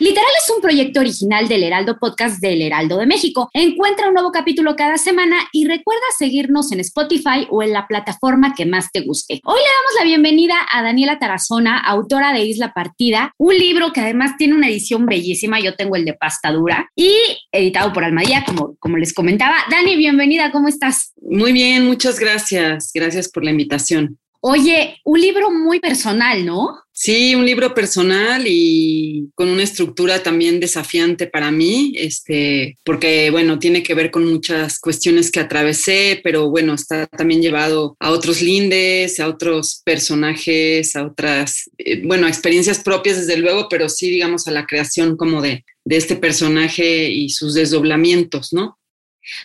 Literal es un proyecto original del Heraldo Podcast del Heraldo de México. Encuentra un nuevo capítulo cada semana y recuerda seguirnos en Spotify o en la plataforma que más te guste. Hoy le damos la bienvenida a Daniela Tarazona, autora de Isla Partida, un libro que además tiene una edición bellísima. Yo tengo el de pasta dura y editado por Almadía, como, como les comentaba. Dani, bienvenida, ¿cómo estás? Muy bien, muchas gracias. Gracias por la invitación. Oye, un libro muy personal, ¿no? Sí, un libro personal y con una estructura también desafiante para mí, este, porque bueno, tiene que ver con muchas cuestiones que atravesé, pero bueno, está también llevado a otros lindes, a otros personajes, a otras, eh, bueno, experiencias propias desde luego, pero sí, digamos, a la creación como de, de este personaje y sus desdoblamientos, ¿no?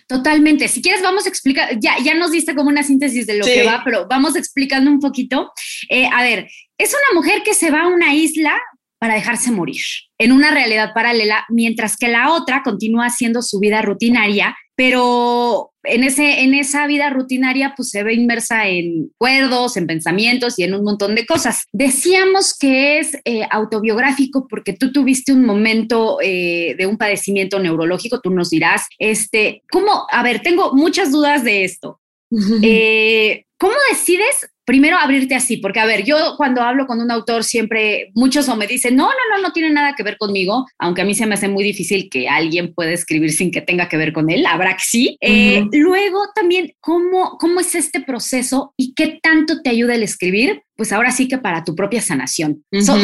Totalmente. Si quieres, vamos a explicar, ya, ya nos diste como una síntesis de lo que va, pero vamos explicando un poquito. Eh, a ver, es una mujer que se va a una isla para dejarse morir en una realidad paralela, mientras que la otra continúa haciendo su vida rutinaria, pero en, ese, en esa vida rutinaria pues se ve inmersa en recuerdos, en pensamientos y en un montón de cosas. Decíamos que es eh, autobiográfico porque tú tuviste un momento eh, de un padecimiento neurológico, tú nos dirás, este, ¿cómo? A ver, tengo muchas dudas de esto. Eh, ¿Cómo decides primero abrirte así, porque a ver, yo cuando hablo con un autor siempre muchos o me dicen, no, no, no, no tiene nada que ver conmigo, aunque a mí se me hace muy difícil que alguien pueda escribir sin que tenga que ver con él, habrá que sí. Eh, luego también, ¿cómo, ¿cómo es este proceso y qué tanto te ayuda el escribir? Pues ahora sí que para tu propia sanación. Son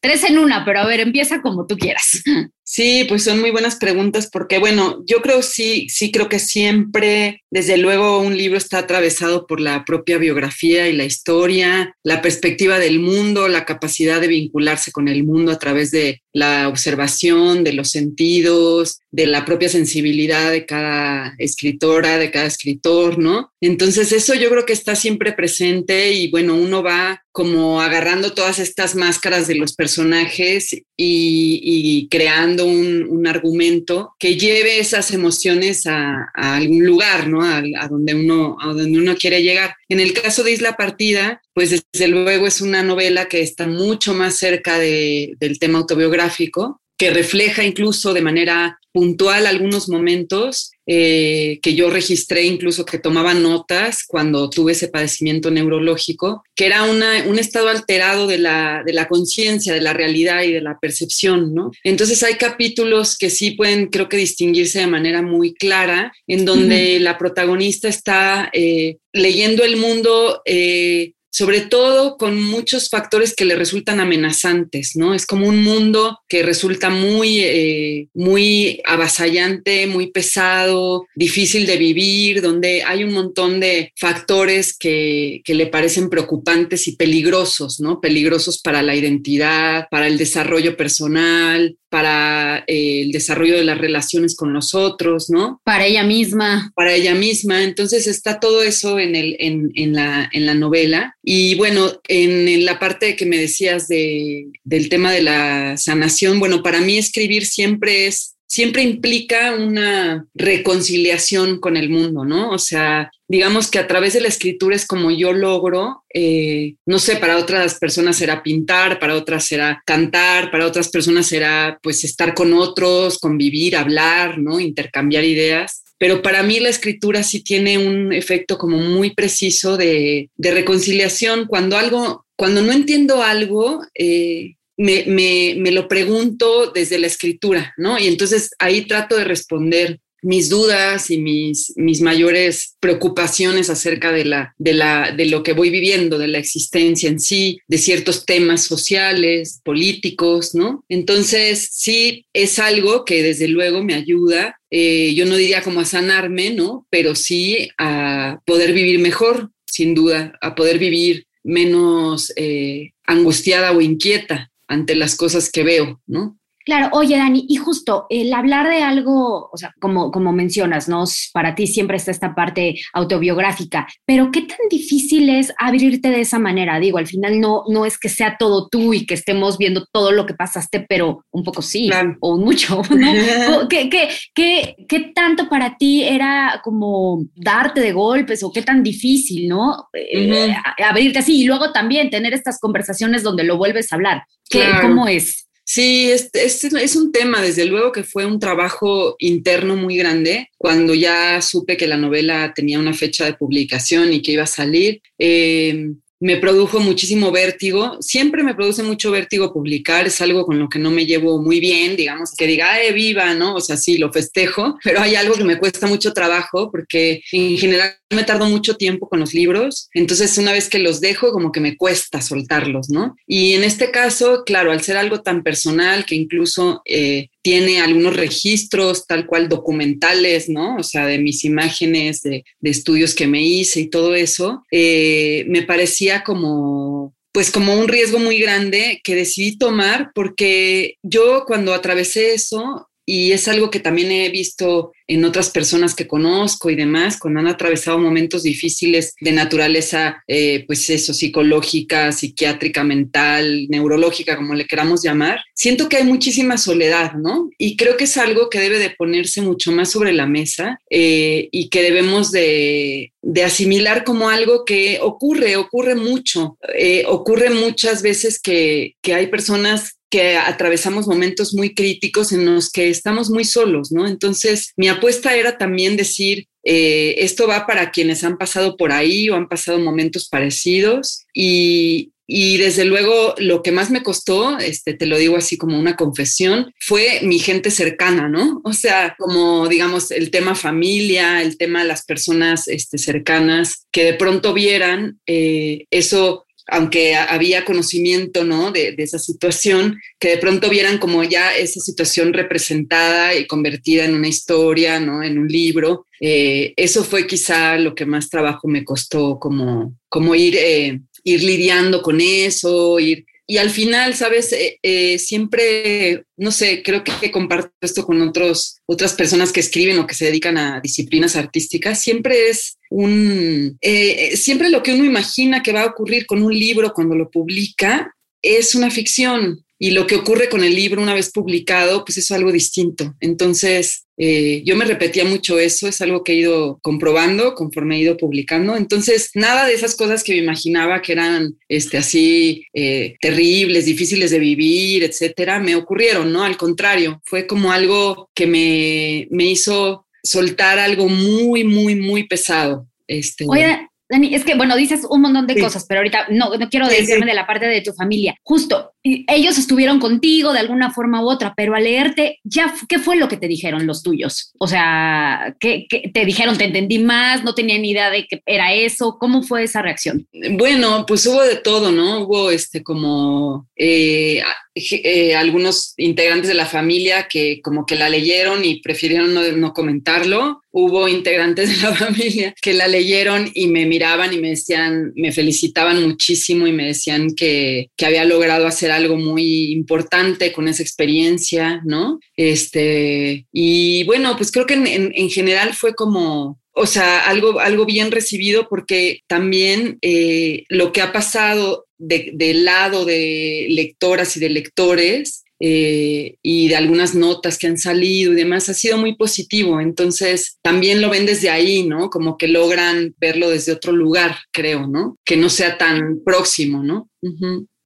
tres en una, pero a ver, empieza como tú quieras. Sí, pues son muy buenas preguntas porque, bueno, yo creo sí, sí creo que siempre, desde luego, un libro está atravesado por la propia biografía y la historia, la perspectiva del mundo, la capacidad de vincularse con el mundo a través de la observación, de los sentidos, de la propia sensibilidad de cada escritora, de cada escritor, ¿no? Entonces eso yo creo que está siempre presente y bueno, uno va como agarrando todas estas máscaras de los personajes y, creando un, argumento que lleve esas emociones a, algún lugar, ¿no? A, donde uno, a donde uno quiere llegar. En el caso de Isla Partida, pues desde luego es una novela que está mucho más cerca del tema autobiográfico, que refleja incluso de manera puntual algunos momentos eh, que yo registré, incluso que tomaba notas cuando tuve ese padecimiento neurológico, que era una, un estado alterado de la, de la conciencia, de la realidad y de la percepción, ¿no? Entonces hay capítulos que sí pueden, creo que, distinguirse de manera muy clara, en donde la protagonista está eh, leyendo el mundo. Eh, sobre todo con muchos factores que le resultan amenazantes, ¿no? Es como un mundo que resulta muy, eh, muy avasallante, muy pesado, difícil de vivir, donde hay un montón de factores que, que le parecen preocupantes y peligrosos, ¿no? Peligrosos para la identidad, para el desarrollo personal, para eh, el desarrollo de las relaciones con los otros, ¿no? Para ella misma. Para ella misma. Entonces está todo eso en, el, en, en, la, en la, novela. Y bueno, en, la parte que me decías de, del tema de la sanación, bueno, para mí escribir siempre es siempre implica una reconciliación con el mundo, ¿no? O sea, digamos que a través de la escritura es como yo logro, eh, no sé, para otras personas será pintar, para otras será cantar, para otras personas será pues estar con otros, convivir, hablar, ¿no? Intercambiar ideas. Pero para mí la escritura sí tiene un efecto como muy preciso de, reconciliación. Cuando algo, cuando no entiendo algo, eh, me, lo pregunto desde la escritura, ¿no? Y entonces ahí trato de responder mis dudas y mis, mis mayores preocupaciones acerca de, la, de, la, de lo que voy viviendo, de la existencia en sí, de ciertos temas sociales, políticos, ¿no? Entonces, sí, es algo que desde luego me ayuda eh, yo no diría como a sanarme, ¿no? Pero sí a poder vivir mejor, sin duda, a poder vivir menos eh, angustiada o inquieta ante las cosas que veo, ¿no? Claro, oye Dani, y justo el hablar de algo, o sea, como, como mencionas, ¿no? Para ti siempre está esta parte autobiográfica, pero ¿qué tan difícil es abrirte de esa manera? Digo, al final no, no es que sea todo tú y que estemos viendo todo lo que pasaste, pero un poco sí, o mucho, ¿no? ¿Qué, qué, qué, qué tanto para ti era como darte de golpes o qué tan difícil, ¿no? Eh, abrirte así y luego también tener estas conversaciones donde lo vuelves a hablar. ¿Qué, ¿Cómo es? Sí, este, es un tema, desde luego que fue un trabajo interno muy grande. Cuando ya supe que la novela tenía una fecha de publicación y que iba a salir, eh, me produjo muchísimo vértigo. Siempre me produce mucho vértigo publicar, es algo con lo que no me llevo muy bien, digamos, que diga, ¡eh, viva! ¿no? O sea, sí, lo festejo, pero hay algo que me cuesta mucho trabajo porque en general me tardo mucho tiempo con los libros, entonces una vez que los dejo, como que me cuesta soltarlos, ¿no? Y en este caso, claro, al ser algo tan personal que incluso eh, tiene algunos registros tal cual documentales, ¿no? O sea, de mis imágenes, de, estudios que me hice y todo eso, eh, me parecía como pues como un riesgo muy grande que decidí tomar porque yo cuando atravesé eso y es algo que también he visto en otras personas que conozco y demás, cuando han atravesado momentos difíciles de naturaleza, eh, pues eso, psicológica, psiquiátrica, mental, neurológica, como le queramos llamar, siento que hay muchísima soledad, ¿no? Y creo que es algo que debe de ponerse mucho más sobre la mesa eh, y que debemos de, asimilar como algo que ocurre, ocurre mucho, eh, ocurre muchas veces que, que hay personas que atravesamos momentos muy críticos en los que estamos muy solos, ¿no? Entonces, mi apuesta era también decir, eh, esto va para quienes han pasado por ahí o han pasado momentos parecidos y, y desde luego lo que más me costó, este, te lo digo así como una confesión, fue mi gente cercana, ¿no? O sea, como digamos el tema familia, el tema de las personas este, cercanas, que de pronto vieran eh, eso aunque había conocimiento ¿no? de, esa situación, que de pronto vieran como ya esa situación representada y convertida en una historia, ¿no? en un libro. Eh, eso fue quizá lo que más trabajo me costó, como, como ir, eh, ir lidiando con eso, ir y al final, sabes, eh, siempre, no sé, creo que comparto esto con otros, otras personas que escriben o que se dedican a disciplinas artísticas, siempre es un, eh, siempre lo que uno imagina que va a ocurrir con un libro cuando lo publica es una ficción y lo que ocurre con el libro una vez publicado, pues es algo distinto. Entonces, eh, yo me repetía mucho eso, es algo que he ido comprobando conforme he ido publicando. Entonces, nada de esas cosas que me imaginaba que eran este, así eh, terribles, difíciles de vivir, etcétera, me ocurrieron, ¿no? Al contrario, fue como algo que me, me hizo soltar algo muy, muy, muy pesado. Este, Oye, Dani, es que, bueno, dices un montón de cosas, pero ahorita no, no quiero decirme de la parte de tu familia. Justo, ellos estuvieron contigo de alguna forma u otra, pero al leerte, ya, ¿qué fue lo que te dijeron los tuyos? O sea, ¿qué, te dijeron? ¿Te entendí más? ¿No tenía ni idea de que era eso? ¿Cómo fue esa reacción? Bueno, pues hubo de todo, ¿no? Hubo este como eh, eh, algunos integrantes de la familia que como que la leyeron y prefirieron no, comentarlo. Hubo integrantes de la familia que la leyeron y me miraban y me decían, me felicitaban muchísimo y me decían que, que había logrado hacer algo muy importante con esa experiencia, ¿no? Este, y bueno, pues creo que en, en, general fue como, o sea, algo, algo bien recibido porque también eh, lo que ha pasado del lado de lectoras y de lectores eh, y de algunas notas que han salido y demás ha sido muy positivo. Entonces, también lo ven desde ahí, ¿no? Como que logran verlo desde otro lugar, creo, ¿no? Que no sea tan próximo, ¿no?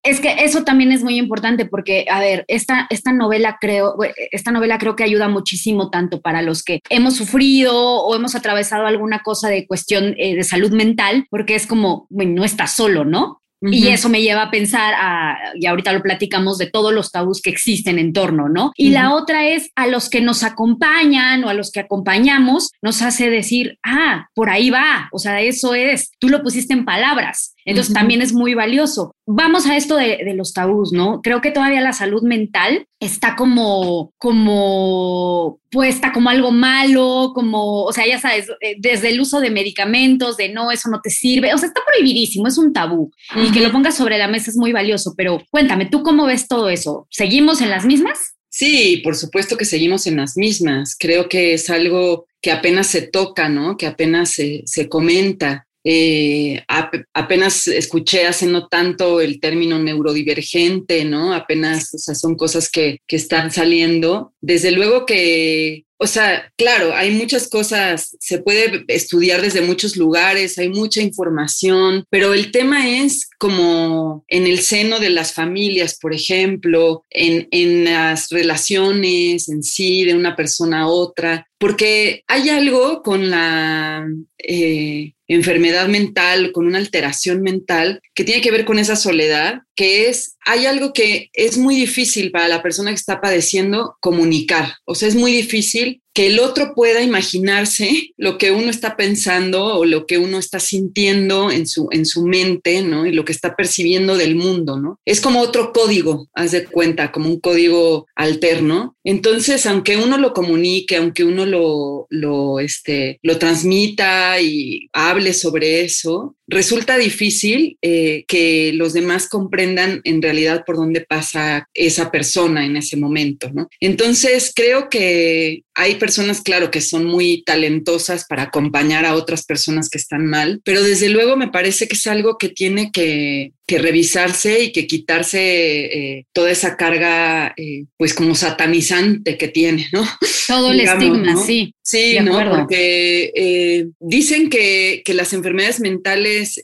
Es que eso también es muy importante porque, a ver, esta, esta novela creo, esta novela creo que ayuda muchísimo tanto para los que hemos sufrido o hemos atravesado alguna cosa de cuestión eh, de salud mental, porque es como, bueno, no estás solo, ¿no? Y eso me lleva a pensar, a, y ahorita lo platicamos, de todos los tabús que existen en torno, ¿no? Y la otra es a los que nos acompañan o a los que acompañamos, nos hace decir, ah, por ahí va, o sea, eso es, tú lo pusiste en palabras. Entonces también es muy valioso. Vamos a esto de, de, los tabús, ¿no? Creo que todavía la salud mental está como, como puesta como algo malo, como, o sea, ya sabes, eh, desde el uso de medicamentos, de no, eso no te sirve, o sea, está prohibidísimo, es un tabú. Y que lo pongas sobre la mesa es muy valioso, pero cuéntame, ¿tú cómo ves todo eso? ¿Seguimos en las mismas? Sí, por supuesto que seguimos en las mismas. Creo que es algo que apenas se toca, ¿no? Que apenas se, se comenta. Eh, apenas escuché hace no tanto el término neurodivergente, ¿no? Apenas, o sea, son cosas que, que están saliendo. Desde luego que o sea, claro, hay muchas cosas, se puede estudiar desde muchos lugares, hay mucha información, pero el tema es como en el seno de las familias, por ejemplo, en, en las relaciones en sí de una persona a otra, porque hay algo con la eh, enfermedad mental, con una alteración mental que tiene que ver con esa soledad, que es, hay algo que es muy difícil para la persona que está padeciendo comunicar, o sea, es muy difícil que el otro pueda imaginarse lo que uno está pensando o lo que uno está sintiendo en su, en su mente, ¿no? Y lo que está percibiendo del mundo, ¿no? Es como otro código, haz de cuenta, como un código alterno. Entonces, aunque uno lo comunique, aunque uno lo, lo, este, lo transmita y hable sobre eso, resulta difícil eh, que los demás comprendan en realidad por dónde pasa esa persona en ese momento, ¿no? Entonces, creo que hay personas, claro, que son muy talentosas para acompañar a otras personas que están mal, pero desde luego me parece que es algo que tiene que, revisarse y que quitarse eh, toda esa carga, eh, pues como satanizante que tiene, ¿no? Todo el estigma, sí. Sí, ¿no? Porque eh, dicen que, que, las enfermedades mentales,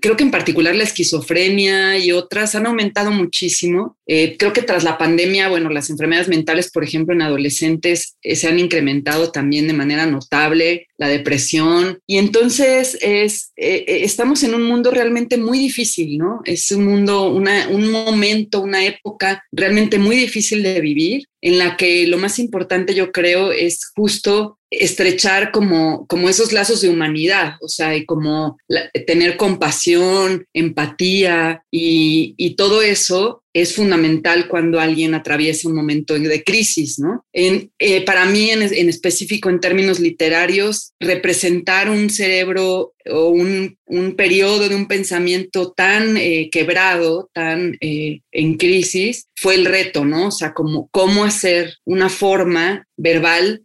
creo que en particular la esquizofrenia y otras, han aumentado muchísimo. creo que tras la pandemia, bueno, las enfermedades mentales, por ejemplo, en adolescentes, se han incrementado también de manera notable, la depresión. Y entonces es, estamos en un mundo realmente muy difícil, ¿no? Es un mundo, una, un momento, una época realmente muy difícil de vivir, en la que lo más importante yo creo es justo estrechar como, como esos lazos de humanidad, o sea, y como tener compasión, empatía y, todo eso es fundamental cuando alguien atraviesa un momento de crisis, ¿no? Eh, para mí, en, en, específico, en términos literarios, representar un cerebro o un, un periodo de un pensamiento tan eh, quebrado, tan eh, en crisis, fue el reto, ¿no? O sea, como, cómo hacer una forma verbal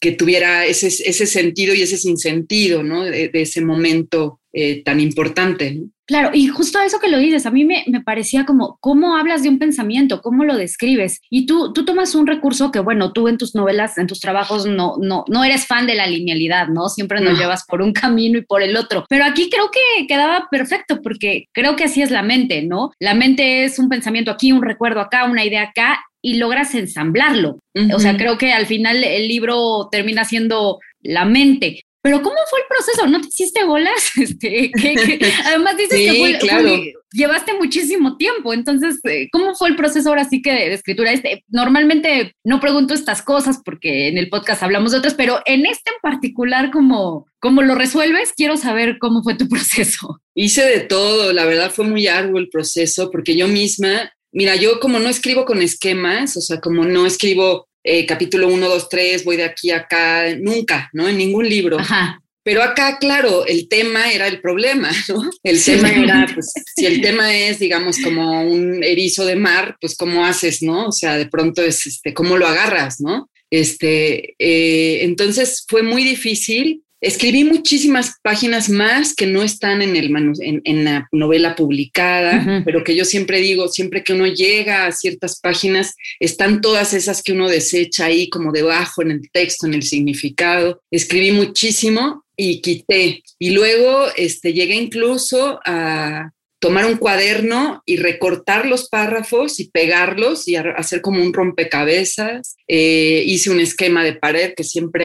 que tuviera ese, ese sentido y ese sinsentido, ¿no? De, ese momento eh, tan importante. Claro, y justo eso que lo dices, a mí me, me, parecía como, ¿cómo hablas de un pensamiento? ¿Cómo lo describes? Y tú, tú tomas un recurso que, bueno, tú en tus novelas, en tus trabajos, no, no, no eres fan de la linealidad, ¿no? Siempre nos llevas por un camino y por el otro. Pero aquí creo que quedaba perfecto porque creo que así es la mente, ¿no? La mente es un pensamiento aquí, un recuerdo acá, una idea acá, y logras ensamblarlo. O sea, creo que al final el libro termina siendo la mente. Pero ¿cómo fue el proceso? ¿No te hiciste bolas? Este, además dices que llevaste muchísimo tiempo. Entonces, eh, ¿cómo fue el proceso ahora sí que de, escritura? Este, normalmente no pregunto estas cosas porque en el podcast hablamos de otras, pero en este en particular, ¿cómo, cómo lo resuelves? Quiero saber cómo fue tu proceso. Hice de todo, la verdad fue muy arduo el proceso porque yo misma Mira, yo como no escribo con esquemas, o sea, como no escribo eh, capítulo 1, 2, 3, voy de aquí a acá, nunca, ¿no? En ningún libro. Ajá. Pero acá, claro, el tema era el problema, ¿no? El tema era, pues, si el tema es, digamos, como un erizo de mar, pues, ¿cómo haces, no? O sea, de pronto es, este, ¿cómo lo agarras, no? Este, eh, entonces fue muy difícil Escribí muchísimas páginas más que no están en, el en, la novela publicada, pero que yo siempre digo, siempre que uno llega a ciertas páginas, están todas esas que uno desecha ahí como debajo en el texto, en el significado. Escribí muchísimo y quité. Y luego este, llegué incluso a tomar un cuaderno y recortar los párrafos y pegarlos y hacer como un rompecabezas. Eh, hice un esquema de pared que siempre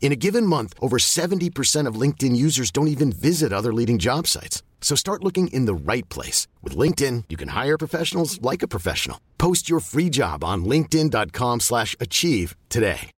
In a given month, over 70% of LinkedIn users don't even visit other leading job sites. So start looking in the right place. With LinkedIn, you can hire professionals like a professional. Post your free job on linkedin.com slash achieve today.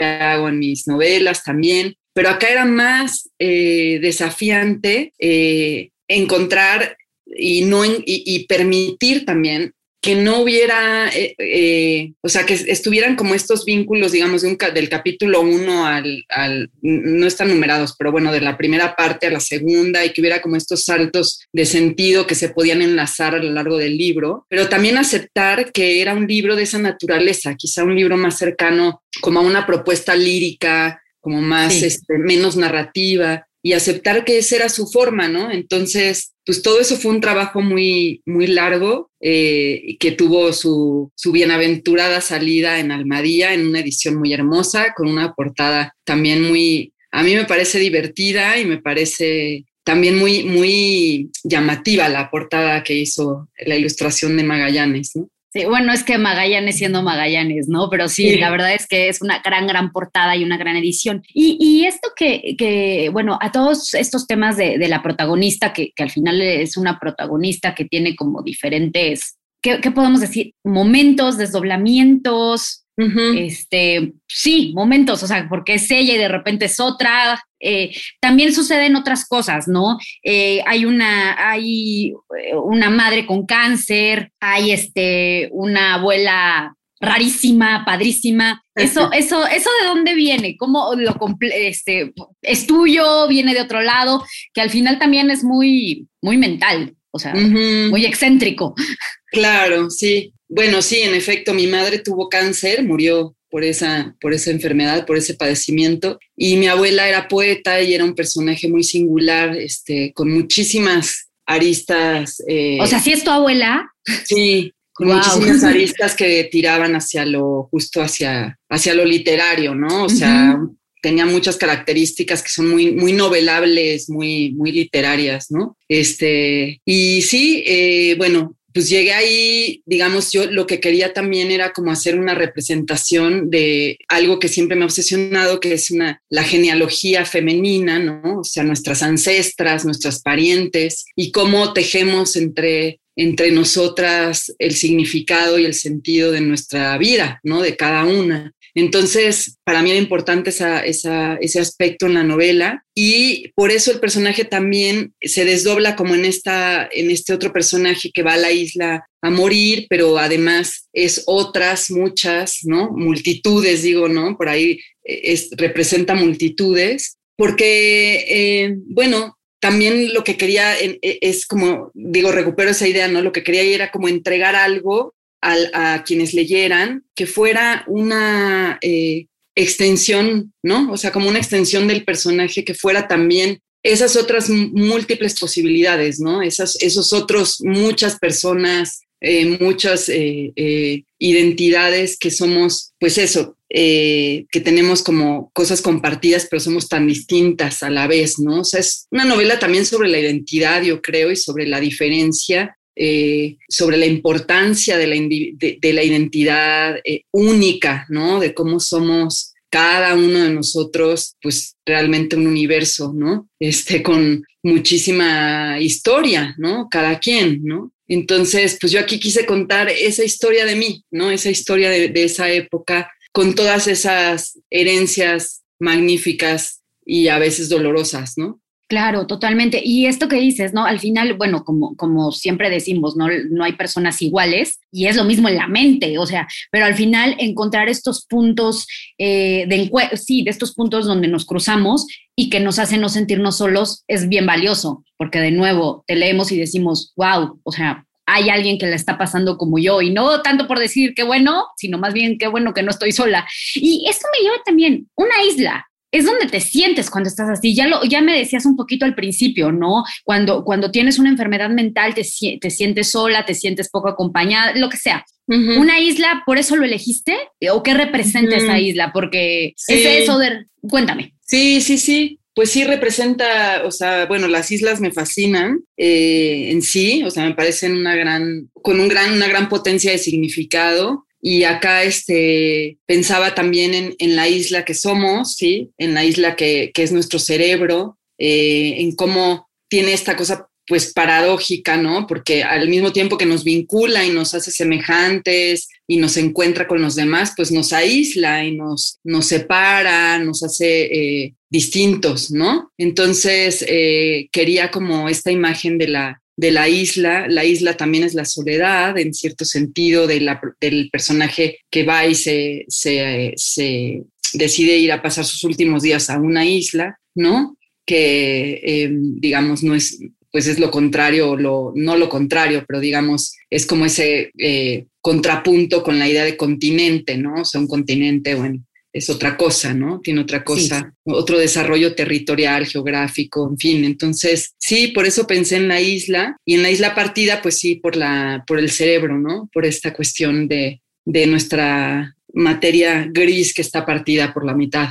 Hago en mis novelas también, pero acá era más eh, desafiante eh, encontrar y, no, y, y permitir también que no hubiera, eh, eh, o sea, que estuvieran como estos vínculos, digamos, de un, del capítulo 1 al, al, no están numerados, pero bueno, de la primera parte a la segunda y que hubiera como estos saltos de sentido que se podían enlazar a lo largo del libro, pero también aceptar que era un libro de esa naturaleza, quizá un libro más cercano como a una propuesta lírica, como más, sí. este, menos narrativa y aceptar que esa era su forma, ¿no? Entonces, pues todo eso fue un trabajo muy, muy largo eh, que tuvo su, su, bienaventurada salida en Almadía, en una edición muy hermosa, con una portada también muy, a mí me parece divertida y me parece también muy, muy llamativa la portada que hizo la ilustración de Magallanes, ¿no? Sí, bueno, es que Magallanes siendo Magallanes, ¿no? Pero sí, sí, la verdad es que es una gran, gran portada y una gran edición. Y, y esto que, que, bueno, a todos estos temas de, de la protagonista, que, que, al final es una protagonista que tiene como diferentes, ¿qué, qué podemos decir? Momentos, desdoblamientos, Uh -huh. Este, sí, momentos, o sea, porque es ella y de repente es otra. Eh, también suceden otras cosas, ¿no? Eh, hay una, hay una madre con cáncer, hay este, una abuela rarísima, padrísima. Eso, eso, eso de dónde viene, cómo lo este, es tuyo, viene de otro lado, que al final también es muy, muy mental, o sea, uh -huh. muy excéntrico. Claro, sí. Bueno, sí, en efecto, mi madre tuvo cáncer, murió por esa, por esa enfermedad, por ese padecimiento. Y mi abuela era poeta y era un personaje muy singular, este, con muchísimas aristas. Eh, o sea, ¿sí es tu abuela? Sí, con wow. muchísimas aristas que tiraban hacia lo, justo hacia, hacia lo literario, ¿no? O sea, uh -huh. tenía muchas características que son muy, muy novelables, muy, muy literarias, ¿no? Este, y sí, eh, bueno, pues llegué ahí, digamos, yo lo que quería también era como hacer una representación de algo que siempre me ha obsesionado, que es una, la genealogía femenina, ¿no? O sea, nuestras ancestras, nuestras parientes y cómo tejemos entre entre nosotras el significado y el sentido de nuestra vida, ¿no? De cada una. Entonces, para mí era importante ese aspecto en la novela y por eso el personaje también se desdobla como en, esta, en este otro personaje que va a la isla a morir, pero además es otras, muchas, ¿no? Multitudes, digo, ¿no? Por ahí es, representa multitudes, porque, eh, bueno, también lo que quería es como, digo, recupero esa idea, ¿no? Lo que quería era como entregar algo a, quienes leyeran que fuera una eh, extensión, ¿no? O sea, como una extensión del personaje que fuera también esas otras múltiples posibilidades, ¿no? Esas, esos otros, muchas personas, eh, muchas eh, identidades que somos, pues eso, que tenemos como cosas compartidas, pero somos tan distintas a la vez, ¿no? O sea, es una novela también sobre la identidad, yo creo, y sobre la diferencia, eh, sobre la importancia de la, de, de la identidad eh, única, ¿no? De cómo somos cada uno de nosotros, pues realmente un universo, ¿no? Este, con muchísima historia, ¿no? Cada quien, ¿no? Entonces, pues yo aquí quise contar esa historia de mí, ¿no? Esa historia de, de esa época con todas esas herencias magníficas y a veces dolorosas, ¿no? Claro, totalmente. Y esto que dices, ¿no? Al final, bueno, como, como siempre decimos, ¿no? no hay personas iguales y es lo mismo en la mente, o sea, pero al final encontrar estos puntos eh, de sí, de estos puntos donde nos cruzamos y que nos hacen no sentirnos solos es bien valioso, porque de nuevo te leemos y decimos, wow, o sea, hay alguien que la está pasando como yo y no tanto por decir qué bueno, sino más bien qué bueno que no estoy sola. Y esto me lleva también una isla, es donde te sientes cuando estás así. Ya, lo, ya me decías un poquito al principio, ¿no? Cuando, cuando tienes una enfermedad mental, te, te sientes sola, te sientes poco acompañada, lo que sea. Una isla, ¿por eso lo elegiste? ¿O qué representa esa isla? Porque es eso de... Cuéntame. Sí, sí, sí. Pues sí representa, o sea, bueno, las islas me fascinan eh, en sí, o sea, me parecen una gran, con un gran, una gran potencia de significado y acá este, pensaba también en, en, la isla que somos, ¿sí? en la isla que, que es nuestro cerebro, eh, en cómo tiene esta cosa pues paradójica, ¿no? Porque al mismo tiempo que nos vincula y nos hace semejantes y nos encuentra con los demás, pues nos aísla y nos, nos separa, nos hace eh, distintos, ¿no? Entonces eh, quería como esta imagen de la, de la isla. La isla también es la soledad, en cierto sentido, del personaje que va y se, decide ir a pasar sus últimos días a una isla, ¿no? Que, em, digamos, no es, pues es lo contrario, lo, no lo contrario, pero digamos, es como ese eh, contrapunto con la idea de continente, ¿no? O sea, un continente, bueno, es otra cosa, ¿no? Tiene otra cosa, otro desarrollo territorial, geográfico, en fin. Entonces, sí, por eso pensé en la isla y en la isla partida, pues sí, por, la, por el cerebro, ¿no? Por esta cuestión de, de nuestra materia gris que está partida por la mitad.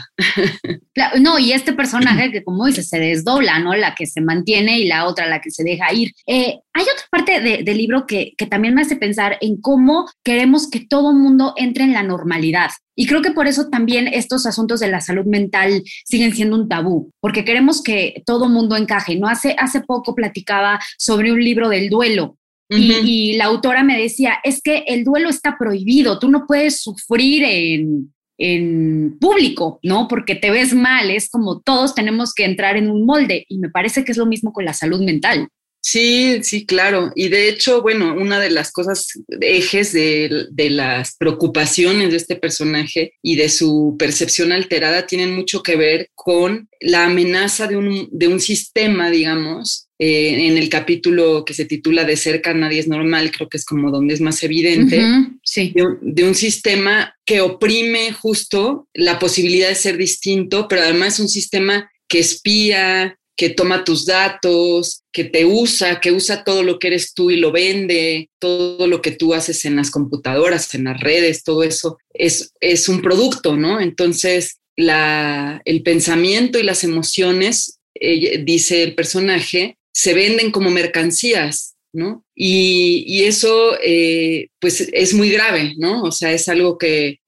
no, y este personaje que como dices, se desdobla, ¿no? La que se mantiene y la otra la que se deja ir. Eh, hay otra parte del libro que, que, también me hace pensar en cómo queremos que todo mundo entre en la normalidad. Y creo que por eso también estos asuntos de la salud mental siguen siendo un tabú, porque queremos que todo mundo encaje. ¿no? Hace, hace poco platicaba sobre un libro del duelo y, la autora me decía, es que el duelo está prohibido, tú no puedes sufrir en, en público, ¿no? Porque te ves mal, es como todos tenemos que entrar en un molde y me parece que es lo mismo con la salud mental. Sí, sí, claro. Y de hecho, bueno, una de las cosas, ejes de, de, las preocupaciones de este personaje y de su percepción alterada tienen mucho que ver con la amenaza de un, de un sistema, digamos, eh, en el capítulo que se titula De cerca nadie es normal, creo que es como donde es más evidente, sí. de, un sistema que oprime justo la posibilidad de ser distinto, pero además es un sistema que espía, que toma tus datos, que te usa, que usa todo lo que eres tú y lo vende, todo lo que tú haces en las computadoras, en las redes, todo eso es, es un producto, ¿no? Entonces, la, el pensamiento y las emociones, eh, dice el personaje, se venden como mercancías, ¿no? Y, eso, eh, pues, es muy grave, ¿no? O sea, es algo que,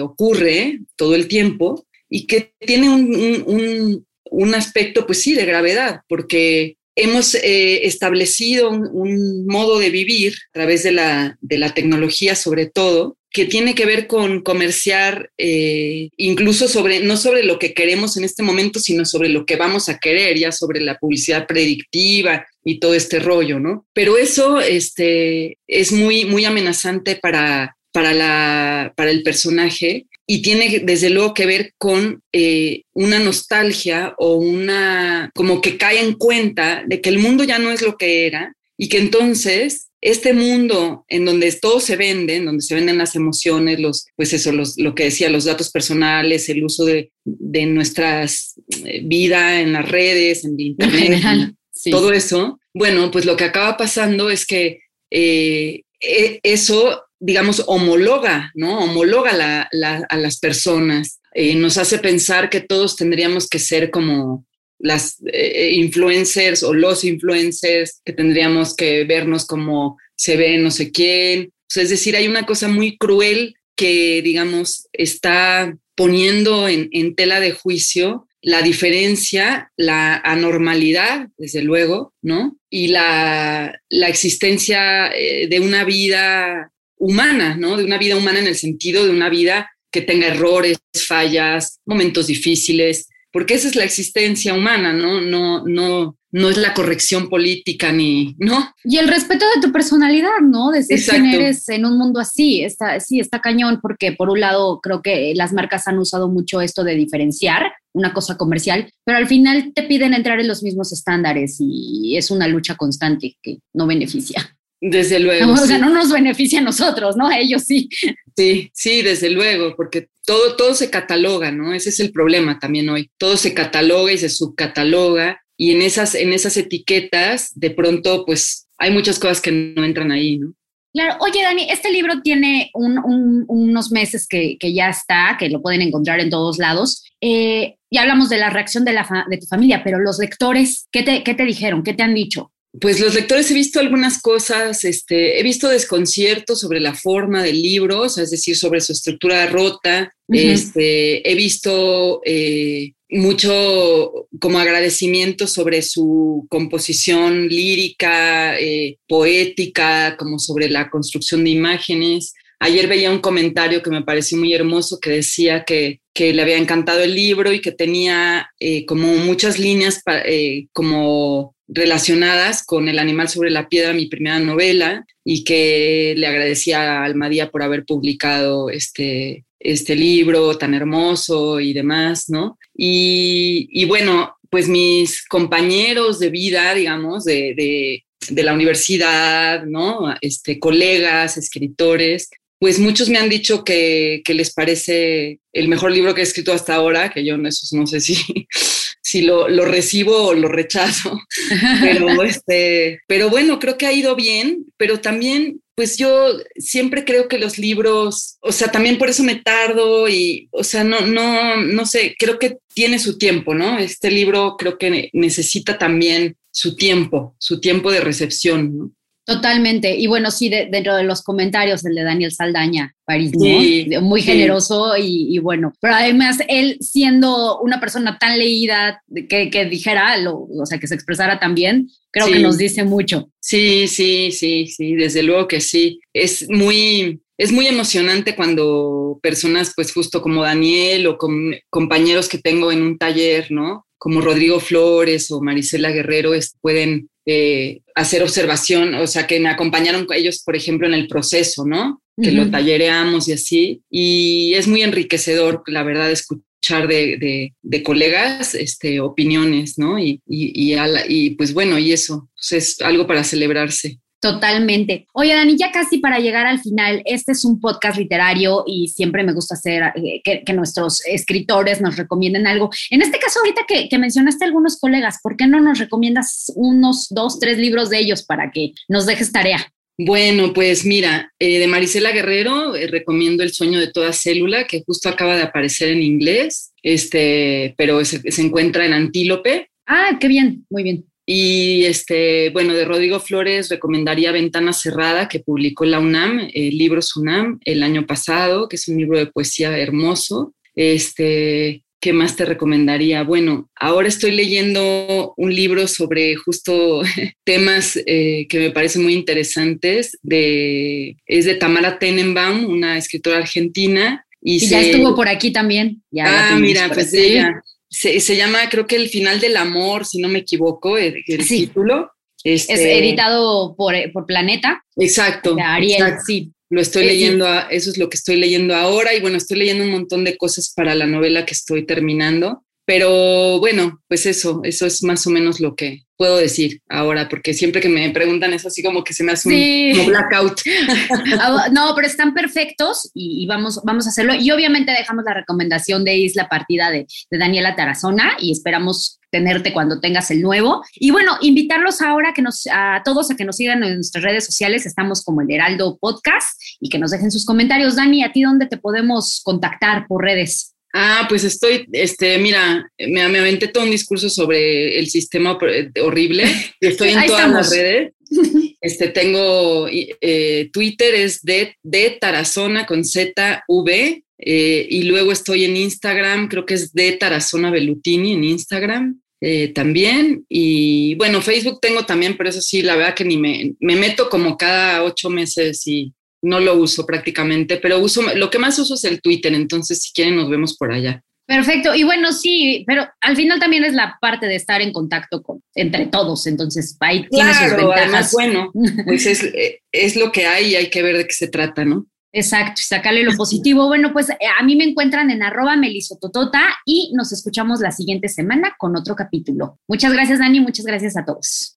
ocurre todo el tiempo y que tiene un, aspecto, pues sí, de gravedad, porque hemos eh, establecido un, modo de vivir a través de la, de la tecnología sobre todo, que tiene que ver con comerciar eh, incluso sobre, no sobre lo que queremos en este momento, sino sobre lo que vamos a querer, ya sobre la publicidad predictiva y todo este rollo, ¿no? Pero eso este, es muy, muy amenazante para, para, la, para el personaje y tiene desde luego que ver con eh, una nostalgia o una, como que cae en cuenta de que el mundo ya no es lo que era y que entonces este mundo en donde todo se vende, en donde se venden las emociones, los, pues eso, los, lo que decía, los datos personales, el uso de, de nuestras eh, vida en las redes, en internet, todo eso, bueno, pues lo que acaba pasando es que eh, e, eso, digamos, homologa, ¿no? Homologa la, a las personas, eh, nos hace pensar que todos tendríamos que ser como las eh, influencers o los influencers, que tendríamos que vernos como se ve no sé quién. es decir, hay una cosa muy cruel que, digamos, está poniendo en, tela de juicio la diferencia, la anormalidad, desde luego, ¿no? Y la, la existencia eh, de una vida humana, ¿no? De una vida humana en el sentido de una vida que tenga errores, fallas, momentos difíciles, porque esa es la existencia humana, ¿no? No, no, no es la corrección política ni, ¿no? Y el respeto de tu personalidad, ¿no? De ser quien eres en un mundo así. Está, sí, está cañón porque por un lado creo que las marcas han usado mucho esto de diferenciar una cosa comercial, pero al final te piden entrar en los mismos estándares y es una lucha constante que no beneficia. Desde luego. No, O sea, no nos beneficia a nosotros, ¿no? A ellos sí. Sí, sí, desde luego, porque todo, todo se cataloga, ¿no? Ese es el problema también hoy. Todo se cataloga y se subcataloga y en esas, en esas etiquetas, de pronto, pues hay muchas cosas que no entran ahí, ¿no? Claro, oye Dani, este libro tiene unos meses que, ya está, que lo pueden encontrar en todos lados. Eh, ya hablamos de la reacción de, la de tu familia, pero los lectores, ¿qué te, ¿qué te dijeron? ¿Qué te han dicho? Pues los lectores he visto algunas cosas, este, he visto desconcierto sobre la forma del libro, es decir, sobre su estructura rota. este, he visto eh, mucho como agradecimiento sobre su composición lírica, eh, poética, como sobre la construcción de imágenes. Ayer veía un comentario que me pareció muy hermoso que decía que, que le había encantado el libro y que tenía eh, como muchas líneas como relacionadas con El animal sobre la piedra, mi primera novela, y que le agradecía a Almadía por haber publicado este, este libro tan hermoso y demás, ¿no? Y, bueno, pues mis compañeros de vida, digamos, de, la universidad, ¿no? Este, colegas, escritores, pues muchos me han dicho que, que, les parece el mejor libro que he escrito hasta ahora, que yo no, eso no sé si, si lo, lo, recibo o lo rechazo. Pero, este, pero bueno, creo que ha ido bien, pero también, pues yo siempre creo que los libros, o sea, también por eso me tardo y, o sea, no, no, no sé, creo que tiene su tiempo, ¿no? Este libro creo que necesita también su tiempo, su tiempo de recepción, ¿no? Totalmente. Y bueno, sí, dentro de los comentarios, el de Daniel Saldaña, París, muy generoso y, bueno, pero además él siendo una persona tan leída, que, que dijera, lo, o sea, que se expresara tan bien, creo que nos dice mucho. Sí, sí, sí, sí, desde luego que sí. Es muy, es muy emocionante cuando personas, pues justo como Daniel o con compañeros que tengo en un taller, ¿no? Como Rodrigo Flores o Marisela Guerrero, pueden eh, hacer observación, o sea, que me acompañaron ellos, por ejemplo, en el proceso, ¿no? Que lo tallereamos y así. Y es muy enriquecedor, la verdad, escuchar de, de, colegas este, opiniones, ¿no? Y, y, y, pues bueno, y eso pues es algo para celebrarse. Totalmente. Oye, Dani, ya casi para llegar al final, este es un podcast literario y siempre me gusta hacer eh, que, nuestros escritores nos recomienden algo. En este caso, ahorita que, mencionaste algunos colegas, ¿por qué no nos recomiendas unos dos, tres libros de ellos para que nos dejes tarea? Bueno, pues mira, eh, de Marisela Guerrero eh, recomiendo El sueño de toda célula, que justo acaba de aparecer en inglés, este, pero se encuentra en Antílope. Ah, qué bien, muy bien. Y este, bueno, de Rodrigo Flores recomendaría Ventana Cerrada, que publicó la UNAM, el libro UNAM, el año pasado, que es un libro de poesía hermoso. Este, ¿qué más te recomendaría? Bueno, ahora estoy leyendo un libro sobre justo temas eh, que me parecen muy interesantes. De, es de Tamara Tenenbaum, una escritora argentina. Y, ya estuvo por aquí también. Ya ah, mira, pues ella se, llama, creo que El final del amor, si no me equivoco, el, título. es este, editado por, por, Planeta. Exacto. Ariel, sí. Lo estoy leyendo, eso es lo que estoy leyendo ahora y bueno, estoy leyendo un montón de cosas para la novela que estoy terminando. Pero bueno, pues eso, eso es más o menos lo que puedo decir ahora, porque siempre que me preguntan es así como que se me hace un blackout. Ah, no, pero están perfectos y, vamos, vamos a hacerlo. Y obviamente dejamos la recomendación de Isla Partida de, Daniela Tarazona y esperamos tenerte cuando tengas el nuevo. Y bueno, invitarlos ahora que nos, a todos a que nos sigan en nuestras redes sociales. Estamos como el Heraldo Podcast y que nos dejen sus comentarios. Dani, ¿a ti dónde te podemos contactar por redes? Ah, pues estoy, este, mira, me, me aventé todo un discurso sobre el sistema horrible. Estoy en todas las redes. Este, tengo eh, Twitter, es de, de Tarazona con Z, V. Eh, y luego estoy en Instagram, creo que es de Tarazona Bellutini en Instagram. Eh, también. Y bueno, Facebook tengo también, pero eso sí, la verdad que ni me, me meto como cada ocho meses y no lo uso prácticamente, pero uso, lo que más uso es el Twitter, entonces si quieren nos vemos por allá. Perfecto. Y bueno, sí, pero al final también es la parte de estar en contacto con entre todos. Entonces, ahí tiene sus ventajas. Además, bueno, pues es, es lo que hay y hay que ver de qué se trata, ¿no? Exacto, sacarle lo positivo. Bueno, pues eh, a mí me encuentran en arroba melisototota y nos escuchamos la siguiente semana con otro capítulo. Muchas gracias, Dani, muchas gracias a todos.